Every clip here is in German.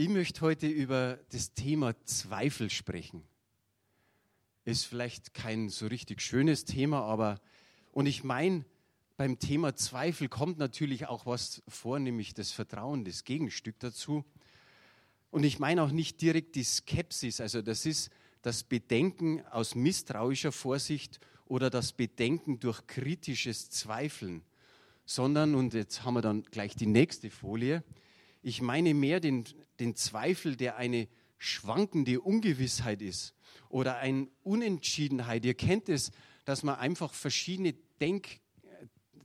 Ich möchte heute über das Thema Zweifel sprechen. Ist vielleicht kein so richtig schönes Thema, aber und ich meine, beim Thema Zweifel kommt natürlich auch was vor, nämlich das Vertrauen, das Gegenstück dazu. Und ich meine auch nicht direkt die Skepsis, also das ist das Bedenken aus misstrauischer Vorsicht oder das Bedenken durch kritisches Zweifeln, sondern, und jetzt haben wir dann gleich die nächste Folie, ich meine mehr den, den Zweifel, der eine schwankende Ungewissheit ist oder eine Unentschiedenheit. Ihr kennt es, dass man einfach verschiedene Denk,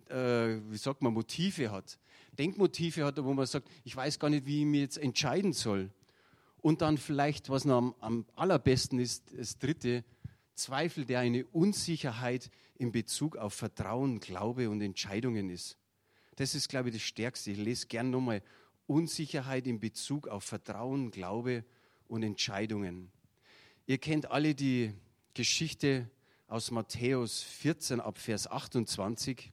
äh, wie sagt man, Motive hat. Denkmotive hat, wo man sagt, ich weiß gar nicht, wie ich mich jetzt entscheiden soll. Und dann vielleicht, was noch am, am allerbesten ist, das dritte, Zweifel, der eine Unsicherheit in Bezug auf Vertrauen, Glaube und Entscheidungen ist. Das ist, glaube ich, das Stärkste. Ich lese gern nochmal Unsicherheit in Bezug auf Vertrauen, Glaube und Entscheidungen. Ihr kennt alle die Geschichte aus Matthäus 14 ab Vers 28.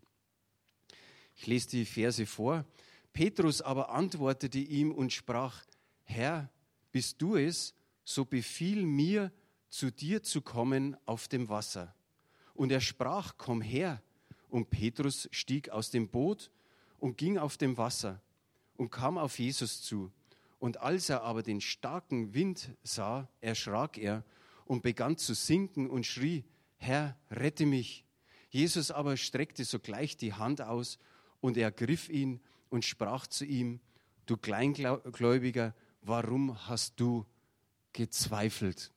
Ich lese die Verse vor. Petrus aber antwortete ihm und sprach, Herr, bist du es, so befiehl mir, zu dir zu kommen auf dem Wasser. Und er sprach, komm her. Und Petrus stieg aus dem Boot und ging auf dem Wasser und kam auf Jesus zu. Und als er aber den starken Wind sah, erschrak er und begann zu sinken und schrie, Herr, rette mich. Jesus aber streckte sogleich die Hand aus und ergriff ihn und sprach zu ihm, du Kleingläubiger, warum hast du gezweifelt?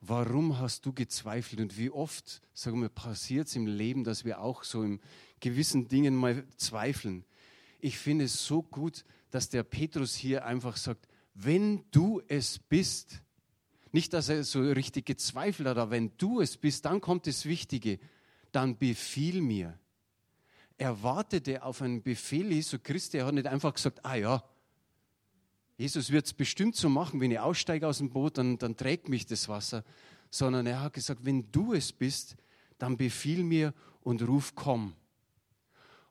Warum hast du gezweifelt? Und wie oft, sagen wir, passiert es im Leben, dass wir auch so in gewissen Dingen mal zweifeln ich finde es so gut, dass der Petrus hier einfach sagt, wenn du es bist, nicht, dass er so richtig gezweifelt hat, aber wenn du es bist, dann kommt das Wichtige, dann befiehl mir. Er wartete auf einen Befehl Jesu Christi, er hat nicht einfach gesagt, ah ja, Jesus wird es bestimmt so machen, wenn ich aussteige aus dem Boot, dann, dann trägt mich das Wasser, sondern er hat gesagt, wenn du es bist, dann befiehl mir und ruf, komm.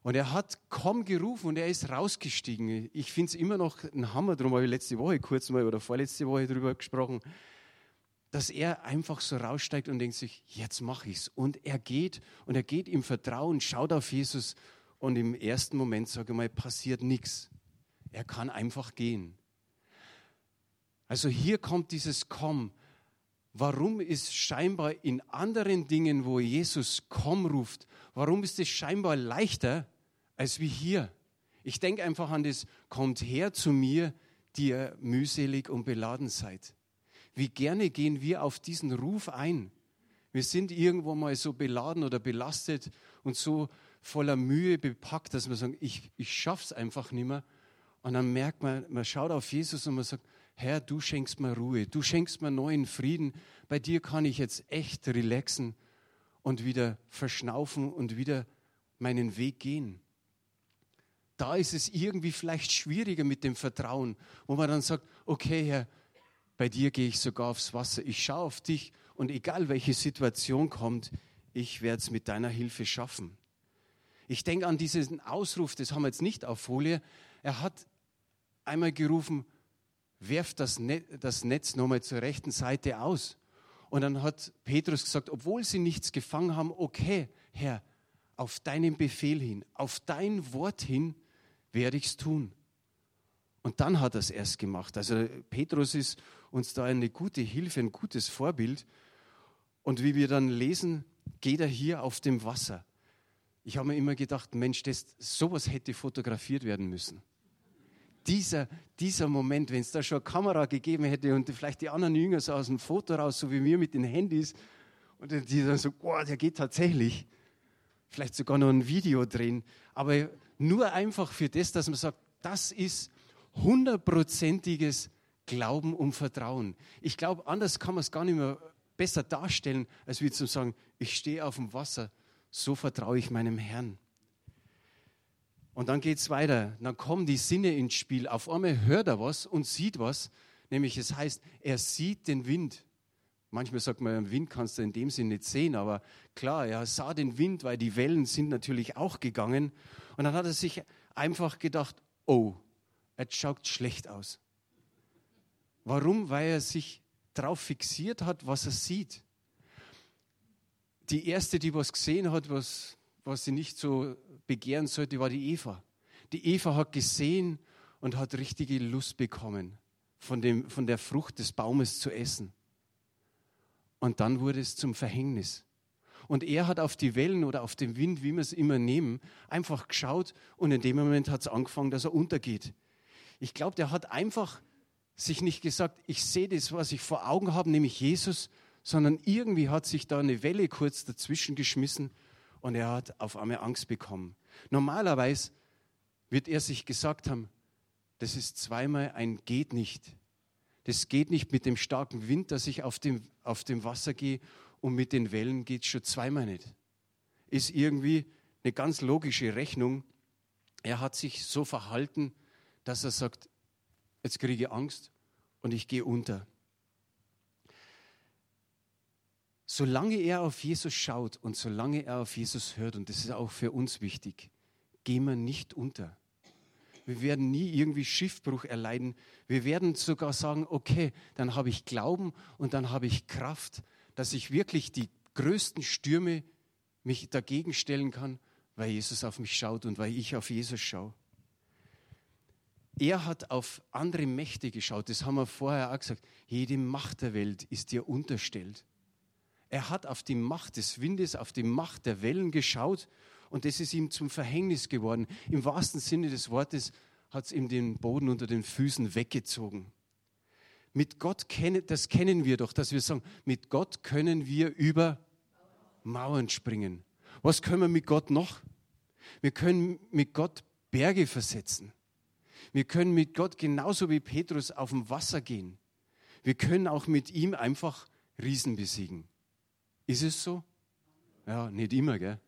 Und er hat kaum gerufen und er ist rausgestiegen. Ich finde es immer noch ein Hammer, darum habe ich letzte Woche kurz mal oder vorletzte Woche darüber gesprochen, dass er einfach so raussteigt und denkt sich, jetzt mache ich es. Und er geht und er geht im Vertrauen, schaut auf Jesus und im ersten Moment, sage ich mal, passiert nichts. Er kann einfach gehen. Also hier kommt dieses Komm. Warum ist scheinbar in anderen Dingen, wo Jesus Komm ruft, warum ist es scheinbar leichter, als wie hier. Ich denke einfach an das, kommt her zu mir, die ihr mühselig und beladen seid. Wie gerne gehen wir auf diesen Ruf ein. Wir sind irgendwo mal so beladen oder belastet und so voller Mühe bepackt, dass wir sagen, ich, ich schaff's einfach nicht mehr. Und dann merkt man, man schaut auf Jesus und man sagt, Herr, du schenkst mir Ruhe, du schenkst mir neuen Frieden. Bei dir kann ich jetzt echt relaxen und wieder verschnaufen und wieder meinen Weg gehen da ist es irgendwie vielleicht schwieriger mit dem Vertrauen, wo man dann sagt, okay Herr, bei dir gehe ich sogar aufs Wasser, ich schaue auf dich und egal welche Situation kommt, ich werde es mit deiner Hilfe schaffen. Ich denke an diesen Ausruf, das haben wir jetzt nicht auf Folie. Er hat einmal gerufen, werft das, Netz, das Netz nochmal zur rechten Seite aus. Und dann hat Petrus gesagt, obwohl sie nichts gefangen haben, okay, Herr, auf deinen Befehl hin, auf dein Wort hin werde ich es tun. Und dann hat er es erst gemacht. Also Petrus ist uns da eine gute Hilfe, ein gutes Vorbild. Und wie wir dann lesen, geht er hier auf dem Wasser. Ich habe mir immer gedacht, Mensch, das, sowas hätte fotografiert werden müssen. Dieser, dieser Moment, wenn es da schon eine Kamera gegeben hätte und vielleicht die anderen Jünger so aus dem Foto raus, so wie wir mit den Handys, und die dann so, boah, der geht tatsächlich. Vielleicht sogar noch ein Video drehen. Aber nur einfach für das, dass man sagt, das ist hundertprozentiges Glauben und Vertrauen. Ich glaube, anders kann man es gar nicht mehr besser darstellen, als wie zu sagen, ich stehe auf dem Wasser, so vertraue ich meinem Herrn. Und dann geht es weiter. Dann kommen die Sinne ins Spiel. Auf einmal hört er was und sieht was. Nämlich es heißt, er sieht den Wind. Manchmal sagt man, Wind kannst du in dem Sinne nicht sehen, aber klar, er sah den Wind, weil die Wellen sind natürlich auch gegangen. Und dann hat er sich einfach gedacht, oh, es schaut schlecht aus. Warum? Weil er sich darauf fixiert hat, was er sieht. Die erste, die was gesehen hat, was, was sie nicht so begehren sollte, war die Eva. Die Eva hat gesehen und hat richtige Lust bekommen, von, dem, von der Frucht des Baumes zu essen. Und dann wurde es zum Verhängnis. Und er hat auf die Wellen oder auf den Wind, wie wir es immer nehmen, einfach geschaut und in dem Moment hat es angefangen, dass er untergeht. Ich glaube, der hat einfach sich nicht gesagt, ich sehe das, was ich vor Augen habe, nämlich Jesus, sondern irgendwie hat sich da eine Welle kurz dazwischen geschmissen und er hat auf einmal Angst bekommen. Normalerweise wird er sich gesagt haben, das ist zweimal ein geht nicht. Das geht nicht mit dem starken Wind, dass ich auf dem, auf dem Wasser gehe und mit den Wellen geht es schon zweimal nicht. Ist irgendwie eine ganz logische Rechnung. Er hat sich so verhalten, dass er sagt, jetzt kriege ich Angst und ich gehe unter. Solange er auf Jesus schaut und solange er auf Jesus hört, und das ist auch für uns wichtig, gehen wir nicht unter. Wir werden nie irgendwie Schiffbruch erleiden. Wir werden sogar sagen, okay, dann habe ich Glauben und dann habe ich Kraft, dass ich wirklich die größten Stürme mich dagegen stellen kann, weil Jesus auf mich schaut und weil ich auf Jesus schaue. Er hat auf andere Mächte geschaut, das haben wir vorher auch gesagt. Jede Macht der Welt ist dir unterstellt. Er hat auf die Macht des Windes, auf die Macht der Wellen geschaut und das ist ihm zum Verhängnis geworden. Im wahrsten Sinne des Wortes hat es ihm den Boden unter den Füßen weggezogen. Mit Gott kennen, das kennen wir doch, dass wir sagen, mit Gott können wir über Mauern springen. Was können wir mit Gott noch? Wir können mit Gott Berge versetzen. Wir können mit Gott genauso wie Petrus auf dem Wasser gehen. Wir können auch mit ihm einfach Riesen besiegen. Ist es so? Ja, nicht immer, gell?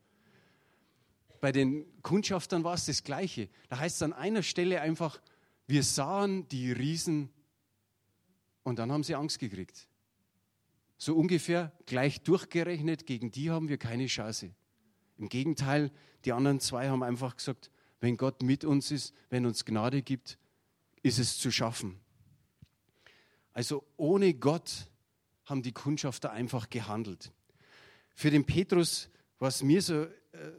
Bei den Kundschaftern war es das Gleiche. Da heißt es an einer Stelle einfach, wir sahen die Riesen und dann haben sie Angst gekriegt. So ungefähr gleich durchgerechnet, gegen die haben wir keine Chance. Im Gegenteil, die anderen zwei haben einfach gesagt, wenn Gott mit uns ist, wenn uns Gnade gibt, ist es zu schaffen. Also ohne Gott haben die Kundschafter einfach gehandelt. Für den Petrus, was mir so,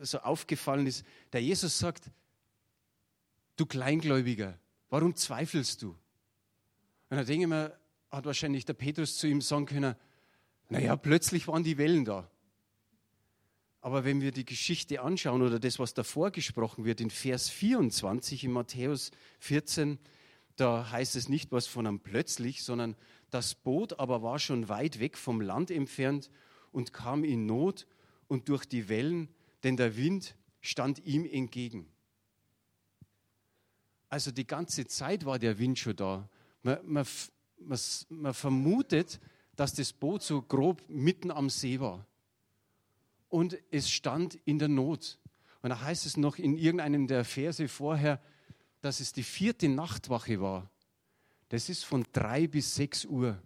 so aufgefallen ist, der Jesus sagt, du Kleingläubiger, warum zweifelst du? Und da denke ich mir, hat wahrscheinlich der Petrus zu ihm sagen können, naja, plötzlich waren die Wellen da. Aber wenn wir die Geschichte anschauen oder das, was davor gesprochen wird, in Vers 24 in Matthäus 14, da heißt es nicht was von einem plötzlich, sondern das Boot aber war schon weit weg vom Land entfernt und kam in Not und durch die Wellen, denn der Wind stand ihm entgegen. Also die ganze Zeit war der Wind schon da. Man, man, man, man vermutet, dass das Boot so grob mitten am See war und es stand in der Not. Und da heißt es noch in irgendeinem der Verse vorher, dass es die vierte Nachtwache war. Das ist von drei bis sechs Uhr.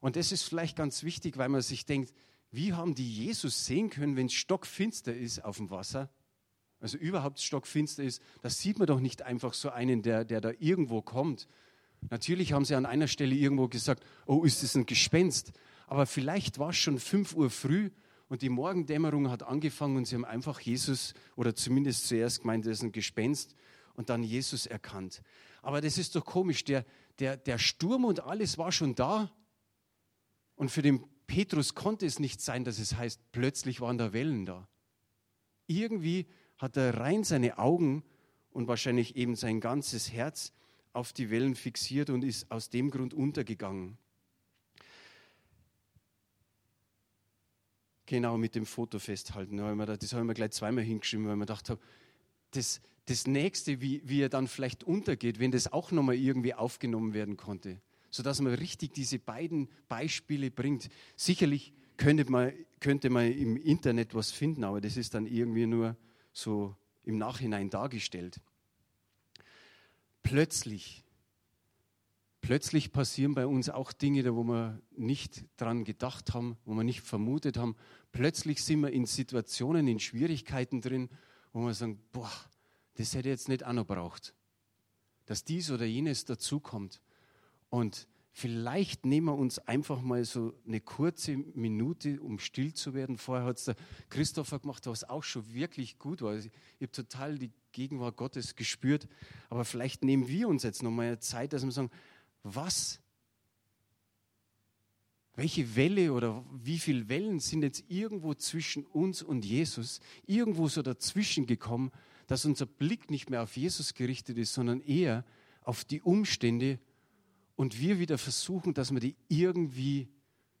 Und das ist vielleicht ganz wichtig, weil man sich denkt, wie haben die Jesus sehen können, wenn es stockfinster ist auf dem Wasser? Also überhaupt stockfinster ist, das sieht man doch nicht einfach so einen, der, der da irgendwo kommt. Natürlich haben sie an einer Stelle irgendwo gesagt, oh, ist das ein Gespenst? Aber vielleicht war es schon fünf Uhr früh und die Morgendämmerung hat angefangen und sie haben einfach Jesus oder zumindest zuerst gemeint, das ist ein Gespenst und dann Jesus erkannt. Aber das ist doch komisch, der, der, der Sturm und alles war schon da und für den Petrus konnte es nicht sein, dass es heißt, plötzlich waren da Wellen da. Irgendwie hat er rein seine Augen und wahrscheinlich eben sein ganzes Herz auf die Wellen fixiert und ist aus dem Grund untergegangen. Genau, mit dem Foto festhalten. Das habe ich mir gleich zweimal hingeschrieben, weil ich mir gedacht habe, das, das Nächste, wie, wie er dann vielleicht untergeht, wenn das auch nochmal irgendwie aufgenommen werden konnte, sodass man richtig diese beiden Beispiele bringt. Sicherlich könnte man, könnte man im Internet was finden, aber das ist dann irgendwie nur so im Nachhinein dargestellt. Plötzlich Plötzlich passieren bei uns auch Dinge, wo wir nicht dran gedacht haben, wo wir nicht vermutet haben. Plötzlich sind wir in Situationen, in Schwierigkeiten drin, wo wir sagen, boah, das hätte ich jetzt nicht auch noch braucht. Dass dies oder jenes dazukommt. Und Vielleicht nehmen wir uns einfach mal so eine kurze Minute, um still zu werden. Vorher hat es der Christopher gemacht, was auch schon wirklich gut war. Ich habe total die Gegenwart Gottes gespürt. Aber vielleicht nehmen wir uns jetzt nochmal Zeit, dass wir sagen, was, welche Welle oder wie viele Wellen sind jetzt irgendwo zwischen uns und Jesus, irgendwo so dazwischen gekommen, dass unser Blick nicht mehr auf Jesus gerichtet ist, sondern eher auf die Umstände und wir wieder versuchen, dass wir die irgendwie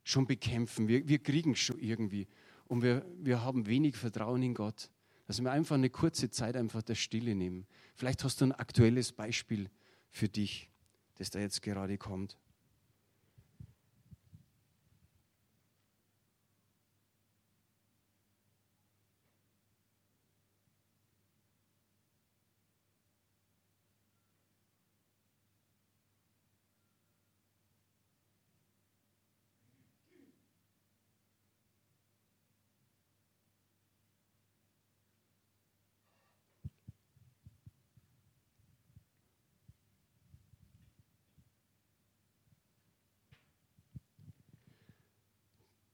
schon bekämpfen. Wir, wir kriegen schon irgendwie. Und wir, wir haben wenig Vertrauen in Gott. Dass wir einfach eine kurze Zeit einfach der Stille nehmen. Vielleicht hast du ein aktuelles Beispiel für dich, das da jetzt gerade kommt.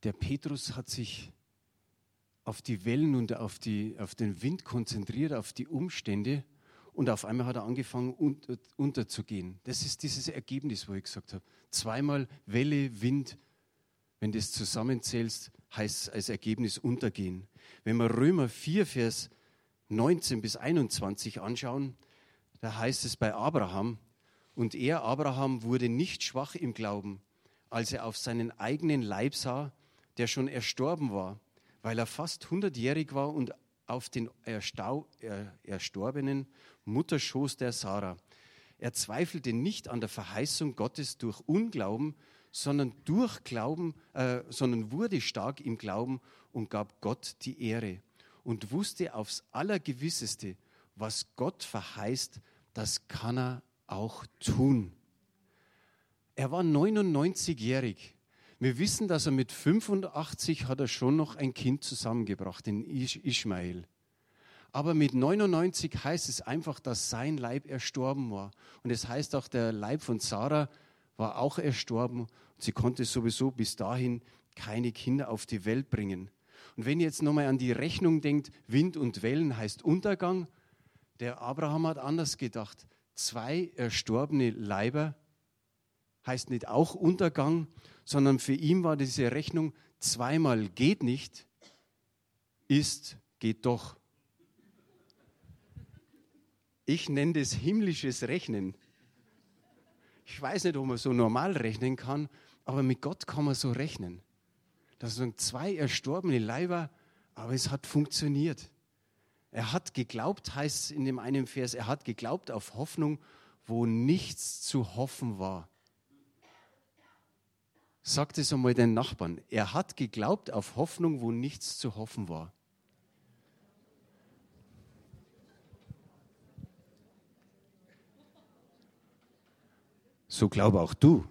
Der Petrus hat sich auf die Wellen und auf, die, auf den Wind konzentriert, auf die Umstände und auf einmal hat er angefangen unter, unterzugehen. Das ist dieses Ergebnis, wo ich gesagt habe. Zweimal Welle, Wind, wenn du das zusammenzählst, heißt es als Ergebnis untergehen. Wenn wir Römer 4, Vers 19 bis 21 anschauen, da heißt es bei Abraham, und er, Abraham, wurde nicht schwach im Glauben, als er auf seinen eigenen Leib sah, der schon erstorben war, weil er fast hundertjährig war und auf den Erstau, er, erstorbenen Mutterschoß der Sarah. Er zweifelte nicht an der Verheißung Gottes durch Unglauben, sondern durch Glauben, äh, sondern wurde stark im Glauben und gab Gott die Ehre und wusste aufs Allergewisseste, was Gott verheißt, das kann er auch tun. Er war 99-jährig wir wissen, dass er mit 85 hat er schon noch ein Kind zusammengebracht, den Ismael. Aber mit 99 heißt es einfach, dass sein Leib erstorben war. Und es heißt auch, der Leib von Sarah war auch erstorben. Sie konnte sowieso bis dahin keine Kinder auf die Welt bringen. Und wenn ihr jetzt nochmal an die Rechnung denkt, Wind und Wellen heißt Untergang, der Abraham hat anders gedacht. Zwei erstorbene Leiber heißt nicht auch Untergang, sondern für ihn war diese Rechnung zweimal geht nicht, ist geht doch. Ich nenne das himmlisches Rechnen. Ich weiß nicht, ob man so normal rechnen kann, aber mit Gott kann man so rechnen. Das sind zwei erstorbene Leiber, aber es hat funktioniert. Er hat geglaubt, heißt es in dem einen Vers, er hat geglaubt auf Hoffnung, wo nichts zu hoffen war. Sagt es einmal den Nachbarn. Er hat geglaubt auf Hoffnung, wo nichts zu hoffen war. So glaube auch du.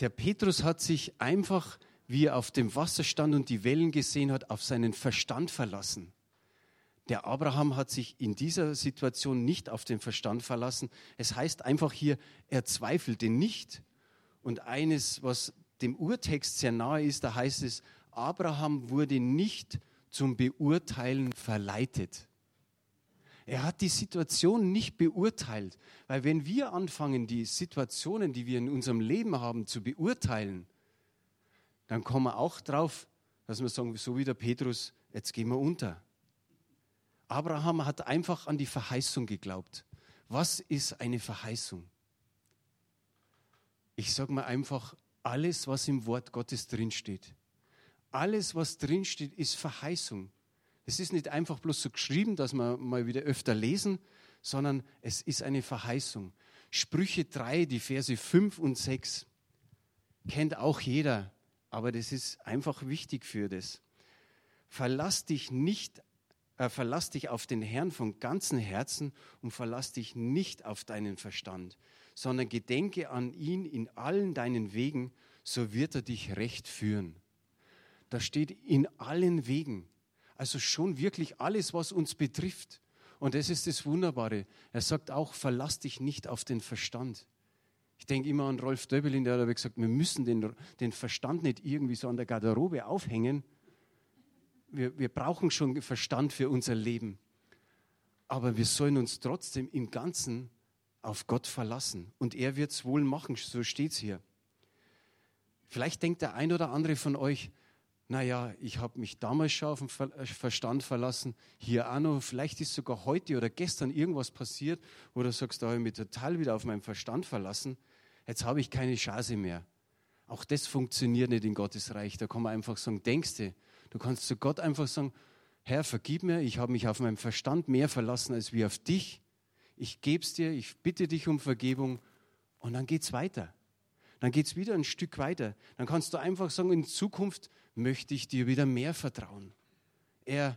Der Petrus hat sich einfach, wie er auf dem Wasser stand und die Wellen gesehen hat, auf seinen Verstand verlassen. Der Abraham hat sich in dieser Situation nicht auf den Verstand verlassen. Es heißt einfach hier, er zweifelte nicht. Und eines, was dem Urtext sehr nahe ist, da heißt es, Abraham wurde nicht zum Beurteilen verleitet. Er hat die Situation nicht beurteilt, weil wenn wir anfangen, die Situationen, die wir in unserem Leben haben, zu beurteilen, dann kommen wir auch drauf, dass wir sagen, so wie der Petrus, jetzt gehen wir unter. Abraham hat einfach an die Verheißung geglaubt. Was ist eine Verheißung? Ich sage mal einfach, alles, was im Wort Gottes drinsteht. Alles, was drinsteht, ist Verheißung. Es ist nicht einfach bloß so geschrieben, dass wir mal wieder öfter lesen, sondern es ist eine Verheißung. Sprüche 3, die Verse 5 und 6, kennt auch jeder, aber das ist einfach wichtig für das. Verlass dich nicht äh, verlass dich auf den Herrn von ganzem Herzen und verlass dich nicht auf deinen Verstand, sondern gedenke an ihn in allen deinen Wegen, so wird er dich recht führen. Da steht in allen Wegen, also schon wirklich alles, was uns betrifft. Und das ist das Wunderbare. Er sagt auch, verlass dich nicht auf den Verstand. Ich denke immer an Rolf Döbelin, der hat gesagt, wir müssen den, den Verstand nicht irgendwie so an der Garderobe aufhängen. Wir, wir brauchen schon Verstand für unser Leben. Aber wir sollen uns trotzdem im Ganzen auf Gott verlassen. Und er wird es wohl machen, so steht es hier. Vielleicht denkt der ein oder andere von euch, naja, ich habe mich damals schon auf den äh, Verstand verlassen, hier auch noch, vielleicht ist sogar heute oder gestern irgendwas passiert, wo du sagst, da habe ich mich total wieder auf meinen Verstand verlassen, jetzt habe ich keine Chance mehr. Auch das funktioniert nicht in Gottes Reich. Da kann man einfach sagen, denkst du, kannst zu Gott einfach sagen, Herr, vergib mir, ich habe mich auf meinen Verstand mehr verlassen als wie auf dich. Ich gebe es dir, ich bitte dich um Vergebung und dann geht es weiter. Dann geht es wieder ein Stück weiter. Dann kannst du einfach sagen, in Zukunft möchte ich dir wieder mehr vertrauen. Er,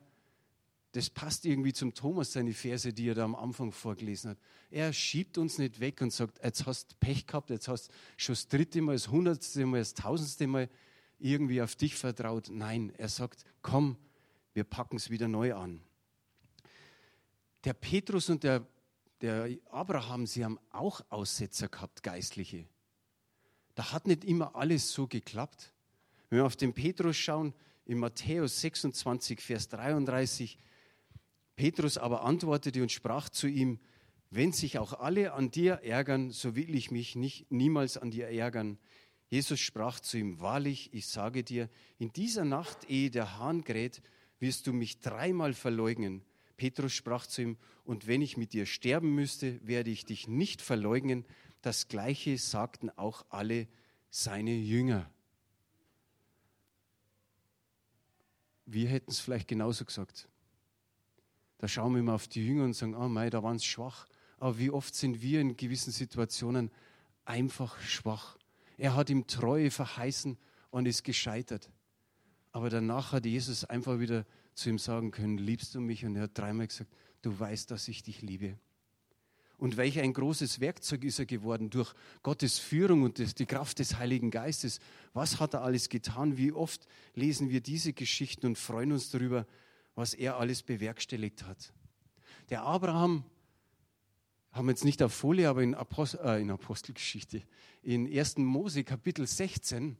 das passt irgendwie zum Thomas, seine Verse, die er da am Anfang vorgelesen hat. Er schiebt uns nicht weg und sagt, jetzt hast du Pech gehabt, jetzt hast du schon das dritte Mal, das hundertste Mal, das tausendste Mal irgendwie auf dich vertraut. Nein, er sagt, komm, wir packen es wieder neu an. Der Petrus und der, der Abraham, sie haben auch Aussetzer gehabt, geistliche. Da hat nicht immer alles so geklappt. Wenn wir auf den Petrus schauen, in Matthäus 26, Vers 33, Petrus aber antwortete und sprach zu ihm, wenn sich auch alle an dir ärgern, so will ich mich nicht, niemals an dir ärgern. Jesus sprach zu ihm, wahrlich, ich sage dir, in dieser Nacht, ehe der Hahn kräht, wirst du mich dreimal verleugnen. Petrus sprach zu ihm, und wenn ich mit dir sterben müsste, werde ich dich nicht verleugnen. Das gleiche sagten auch alle seine Jünger. Wir hätten es vielleicht genauso gesagt. Da schauen wir mal auf die Jünger und sagen, ah, oh mei, da waren sie schwach. Aber wie oft sind wir in gewissen Situationen einfach schwach. Er hat ihm Treue verheißen und ist gescheitert. Aber danach hat Jesus einfach wieder zu ihm sagen können, liebst du mich? Und er hat dreimal gesagt, du weißt, dass ich dich liebe. Und welch ein großes Werkzeug ist er geworden durch Gottes Führung und die Kraft des Heiligen Geistes. Was hat er alles getan? Wie oft lesen wir diese Geschichten und freuen uns darüber, was er alles bewerkstelligt hat. Der Abraham, haben wir jetzt nicht auf Folie, aber in, Apostel, äh, in Apostelgeschichte, in 1. Mose Kapitel 16,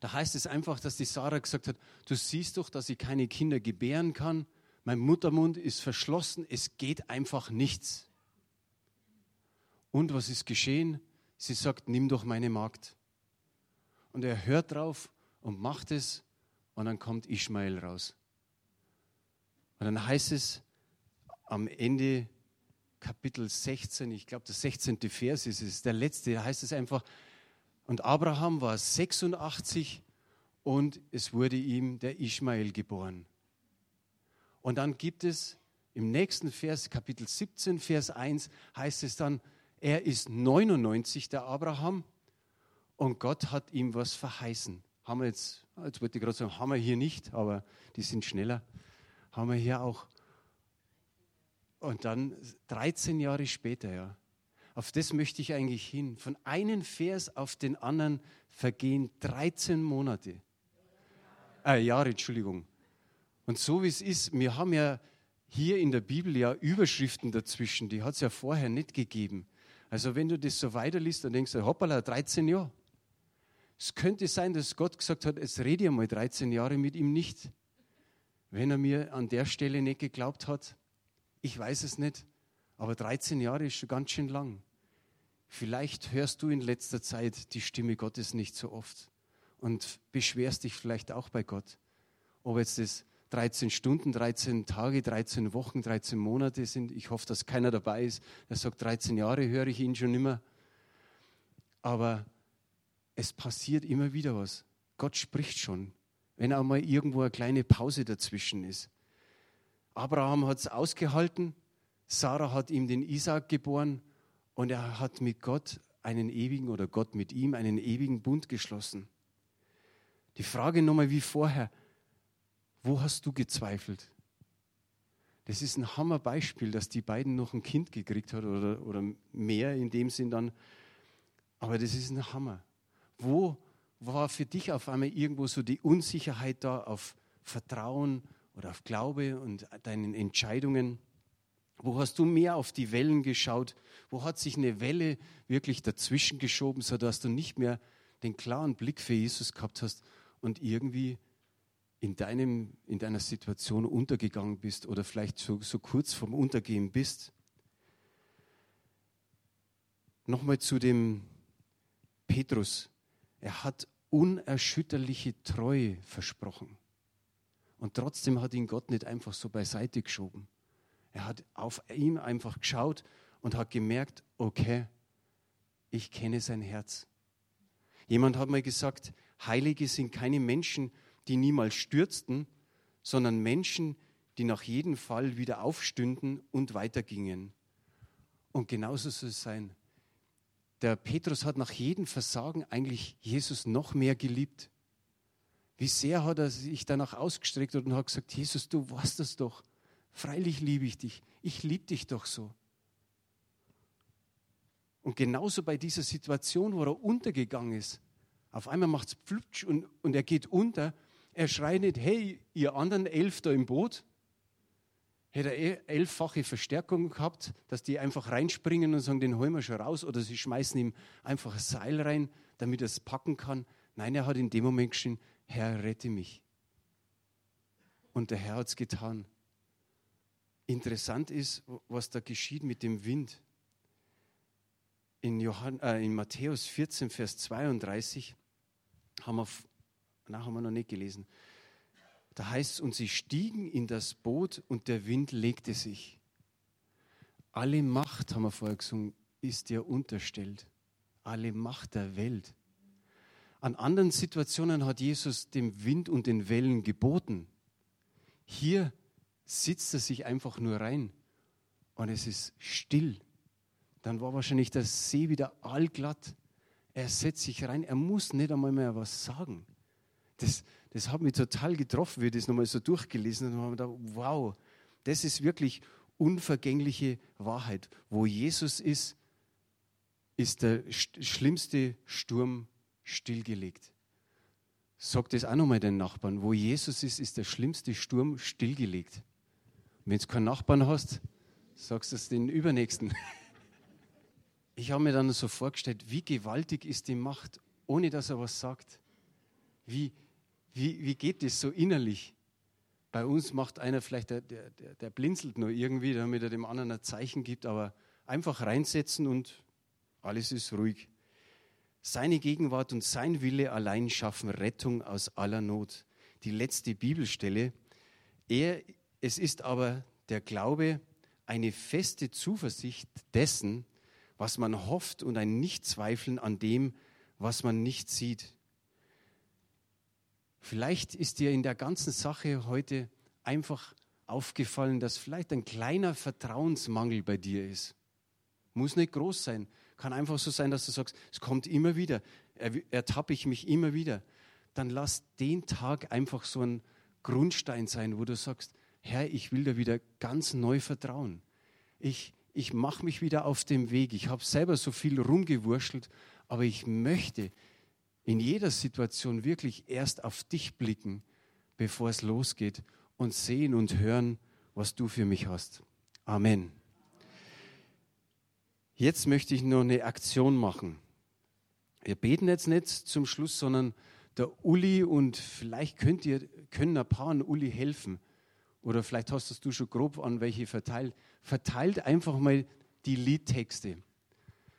da heißt es einfach, dass die Sarah gesagt hat, du siehst doch, dass ich keine Kinder gebären kann, mein Muttermund ist verschlossen, es geht einfach nichts. Und was ist geschehen? Sie sagt, nimm doch meine Magd. Und er hört drauf und macht es und dann kommt Ishmael raus. Und dann heißt es am Ende Kapitel 16, ich glaube, der 16. Vers ist es, der letzte, da heißt es einfach, und Abraham war 86 und es wurde ihm der Ishmael geboren. Und dann gibt es im nächsten Vers, Kapitel 17, Vers 1, heißt es dann, er ist 99, der Abraham, und Gott hat ihm was verheißen. Haben wir jetzt, jetzt wollte ich gerade sagen, haben wir hier nicht, aber die sind schneller. Haben wir hier auch. Und dann 13 Jahre später, ja. Auf das möchte ich eigentlich hin. Von einem Vers auf den anderen vergehen 13 Monate. Äh, Jahre, Entschuldigung. Und so wie es ist, wir haben ja hier in der Bibel ja Überschriften dazwischen, die hat es ja vorher nicht gegeben. Also wenn du das so weiterliest, dann denkst du, hoppala, 13 Jahre. Es könnte sein, dass Gott gesagt hat, es rede ich mal 13 Jahre mit ihm nicht. Wenn er mir an der Stelle nicht geglaubt hat, ich weiß es nicht, aber 13 Jahre ist schon ganz schön lang. Vielleicht hörst du in letzter Zeit die Stimme Gottes nicht so oft und beschwerst dich vielleicht auch bei Gott. Ob jetzt das 13 Stunden, 13 Tage, 13 Wochen, 13 Monate sind. Ich hoffe, dass keiner dabei ist, der sagt, 13 Jahre höre ich ihn schon immer. Aber es passiert immer wieder was. Gott spricht schon, wenn auch mal irgendwo eine kleine Pause dazwischen ist. Abraham hat es ausgehalten, Sarah hat ihm den Isaac geboren und er hat mit Gott einen ewigen oder Gott mit ihm einen ewigen Bund geschlossen. Die Frage nochmal wie vorher, wo hast du gezweifelt? Das ist ein Hammerbeispiel, dass die beiden noch ein Kind gekriegt hat oder, oder mehr in dem Sinn dann. Aber das ist ein Hammer. Wo war für dich auf einmal irgendwo so die Unsicherheit da auf Vertrauen oder auf Glaube und deinen Entscheidungen? Wo hast du mehr auf die Wellen geschaut? Wo hat sich eine Welle wirklich dazwischen geschoben, sodass du nicht mehr den klaren Blick für Jesus gehabt hast und irgendwie in, deinem, in deiner Situation untergegangen bist oder vielleicht so, so kurz vorm Untergehen bist? Nochmal zu dem Petrus. Er hat unerschütterliche Treue versprochen. Und trotzdem hat ihn Gott nicht einfach so beiseite geschoben. Er hat auf ihn einfach geschaut und hat gemerkt, okay, ich kenne sein Herz. Jemand hat mal gesagt, Heilige sind keine Menschen, die niemals stürzten, sondern Menschen, die nach jedem Fall wieder aufstünden und weitergingen. Und genauso soll es sein. Der Petrus hat nach jedem Versagen eigentlich Jesus noch mehr geliebt. Wie sehr hat er sich danach ausgestreckt und hat gesagt, Jesus, du weißt das doch. Freilich liebe ich dich. Ich liebe dich doch so. Und genauso bei dieser Situation, wo er untergegangen ist, auf einmal macht es Pflutsch und, und er geht unter. Er schreit nicht, hey, ihr anderen elf da im Boot, hätte er eh elffache Verstärkung gehabt, dass die einfach reinspringen und sagen, den holen wir schon raus, oder sie schmeißen ihm einfach ein Seil rein, damit er es packen kann. Nein, er hat in dem Moment geschrien, Herr, rette mich. Und der Herr hat es getan. Interessant ist, was da geschieht mit dem Wind. In, Johann, äh, in Matthäus 14, Vers 32 haben wir, na, haben wir noch nicht gelesen. Da heißt es, und sie stiegen in das Boot und der Wind legte sich. Alle Macht, haben wir vorher gesungen, ist dir unterstellt. Alle Macht der Welt. An anderen Situationen hat Jesus dem Wind und den Wellen geboten. Hier sitzt er sich einfach nur rein und es ist still. Dann war wahrscheinlich der See wieder allglatt. Er setzt sich rein, er muss nicht einmal mehr was sagen. Das, das hat mich total getroffen, wie ich das nochmal so durchgelesen habe. Und habe gedacht, wow, das ist wirklich unvergängliche Wahrheit. Wo Jesus ist, ist der schlimmste Sturm stillgelegt. Sag das auch nochmal den Nachbarn. Wo Jesus ist, ist der schlimmste Sturm stillgelegt. Wenn du keinen Nachbarn hast, sagst du es den Übernächsten. Ich habe mir dann so vorgestellt, wie gewaltig ist die Macht, ohne dass er was sagt. Wie, wie, wie geht das so innerlich? Bei uns macht einer vielleicht, der, der, der blinzelt nur irgendwie, damit er dem anderen ein Zeichen gibt, aber einfach reinsetzen und alles ist ruhig. Seine Gegenwart und sein Wille allein schaffen Rettung aus aller Not. Die letzte Bibelstelle. Er, es ist aber der Glaube eine feste Zuversicht dessen, was man hofft und ein Nichtzweifeln an dem, was man nicht sieht. Vielleicht ist dir in der ganzen Sache heute einfach aufgefallen, dass vielleicht ein kleiner Vertrauensmangel bei dir ist. Muss nicht groß sein. Kann einfach so sein, dass du sagst, es kommt immer wieder, ertappe ich mich immer wieder. Dann lass den Tag einfach so ein Grundstein sein, wo du sagst, Herr, ich will dir wieder ganz neu vertrauen. Ich, ich mache mich wieder auf dem Weg. Ich habe selber so viel rumgewurschtelt, aber ich möchte in jeder Situation wirklich erst auf dich blicken, bevor es losgeht und sehen und hören, was du für mich hast. Amen. Jetzt möchte ich noch eine Aktion machen. Wir beten jetzt nicht zum Schluss, sondern der Uli und vielleicht könnt ihr, können ein paar an Uli helfen. Oder vielleicht hast du schon grob an welche verteilt. Verteilt einfach mal die Liedtexte.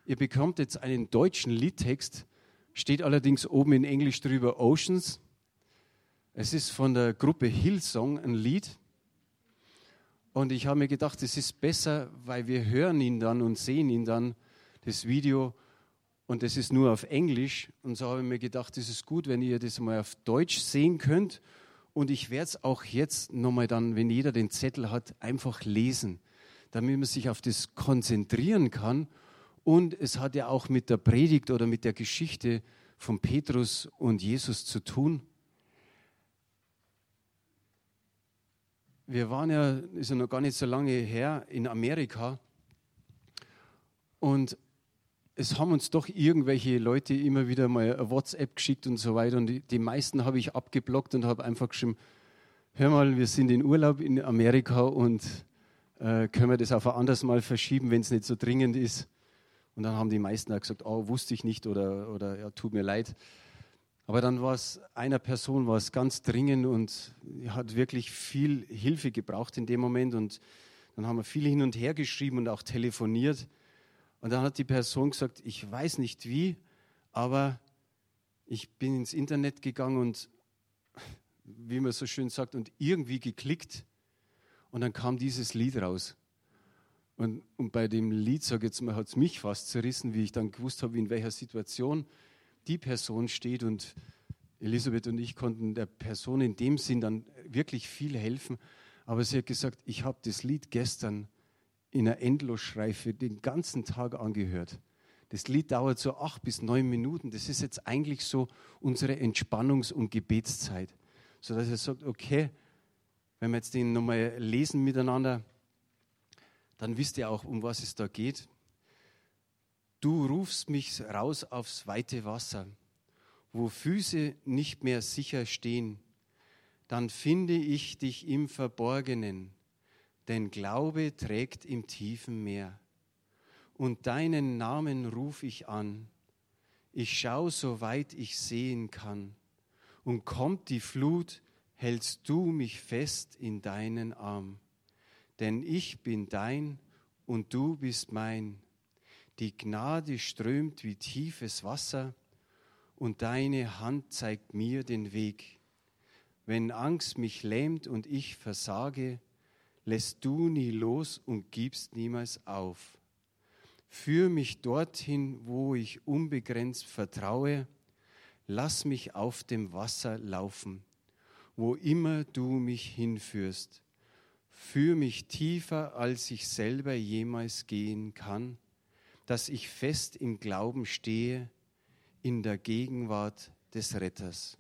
Ihr bekommt jetzt einen deutschen Liedtext, steht allerdings oben in Englisch drüber Oceans. Es ist von der Gruppe Hillsong ein Lied. Und ich habe mir gedacht, es ist besser, weil wir hören ihn dann und sehen ihn dann, das Video, und das ist nur auf Englisch. Und so habe ich mir gedacht, es ist gut, wenn ihr das mal auf Deutsch sehen könnt. Und ich werde es auch jetzt nochmal dann, wenn jeder den Zettel hat, einfach lesen, damit man sich auf das konzentrieren kann. Und es hat ja auch mit der Predigt oder mit der Geschichte von Petrus und Jesus zu tun. Wir waren ja, ist ja noch gar nicht so lange her, in Amerika und es haben uns doch irgendwelche Leute immer wieder mal WhatsApp geschickt und so weiter und die, die meisten habe ich abgeblockt und habe einfach geschrieben, hör mal, wir sind in Urlaub in Amerika und Äh, können wir das auf ein anderes Mal verschieben, wenn es nicht so dringend ist? Und dann haben die meisten auch gesagt, oh, wusste ich nicht oder, oder ja, tut mir leid. Aber dann war es einer Person war es ganz dringend und hat wirklich viel Hilfe gebraucht in dem Moment. Und dann haben wir viel hin und her geschrieben und auch telefoniert. Und dann hat die Person gesagt, ich weiß nicht wie, aber ich bin ins Internet gegangen und, wie man so schön sagt, und irgendwie geklickt. Und dann kam dieses Lied raus. Und, und bei dem Lied, sage jetzt mal, hat es mich fast zerrissen, wie ich dann gewusst habe, in welcher Situation die Person steht und Elisabeth und ich konnten der Person in dem Sinn dann wirklich viel helfen. Aber sie hat gesagt, ich habe das Lied gestern in einer Endlosschleife den ganzen Tag angehört. Das Lied dauert so acht bis neun Minuten. Das ist jetzt eigentlich so unsere Entspannungs- und Gebetszeit. Sodass er sagt, okay, wenn wir jetzt den nochmal lesen miteinander, dann wisst ihr auch, um was es da geht. Du rufst mich raus aufs weite Wasser, wo Füße nicht mehr sicher stehen. Dann finde ich dich im Verborgenen, denn Glaube trägt im tiefen Meer. Und deinen Namen ruf ich an. Ich schau so weit ich sehen kann. Und kommt die Flut, hältst du mich fest in deinen Arm. Denn ich bin dein und du bist mein die Gnade strömt wie tiefes Wasser und deine Hand zeigt mir den Weg. Wenn Angst mich lähmt und ich versage, lässt du nie los und gibst niemals auf. Führ mich dorthin, wo ich unbegrenzt vertraue, lass mich auf dem Wasser laufen, wo immer du mich hinführst. Führ mich tiefer, als ich selber jemals gehen kann dass ich fest im Glauben stehe in der Gegenwart des Retters.